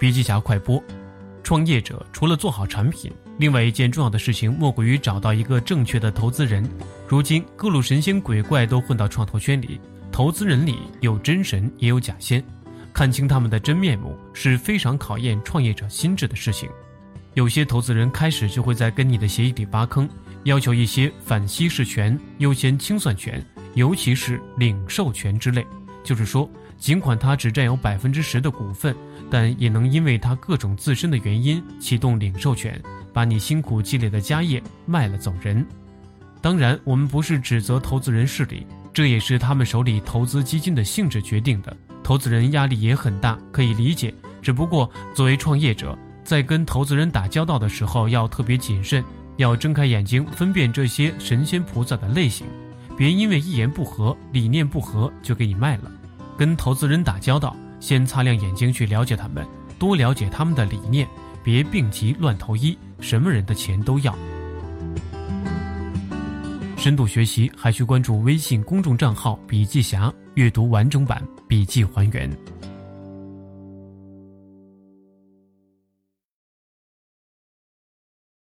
笔记侠快播：创业者除了做好产品，另外一件重要的事情莫过于找到一个正确的投资人。如今各路神仙鬼怪都混到创投圈里，投资人里有真神也有假仙，看清他们的真面目是非常考验创业者心智的事情。有些投资人开始就会在跟你的协议里挖坑，要求一些反稀释权、优先清算权，尤其是领授权之类，就是说。尽管他只占有百分之十的股份，但也能因为他各种自身的原因启动领授权，把你辛苦积累的家业卖了走人。当然，我们不是指责投资人势利，这也是他们手里投资基金的性质决定的。投资人压力也很大，可以理解。只不过，作为创业者，在跟投资人打交道的时候要特别谨慎，要睁开眼睛分辨这些神仙菩萨的类型，别因为一言不合、理念不合就给你卖了。跟投资人打交道，先擦亮眼睛去了解他们，多了解他们的理念，别病急乱投医，什么人的钱都要。深度学习还需关注微信公众账号“笔记侠”，阅读完整版笔记还原。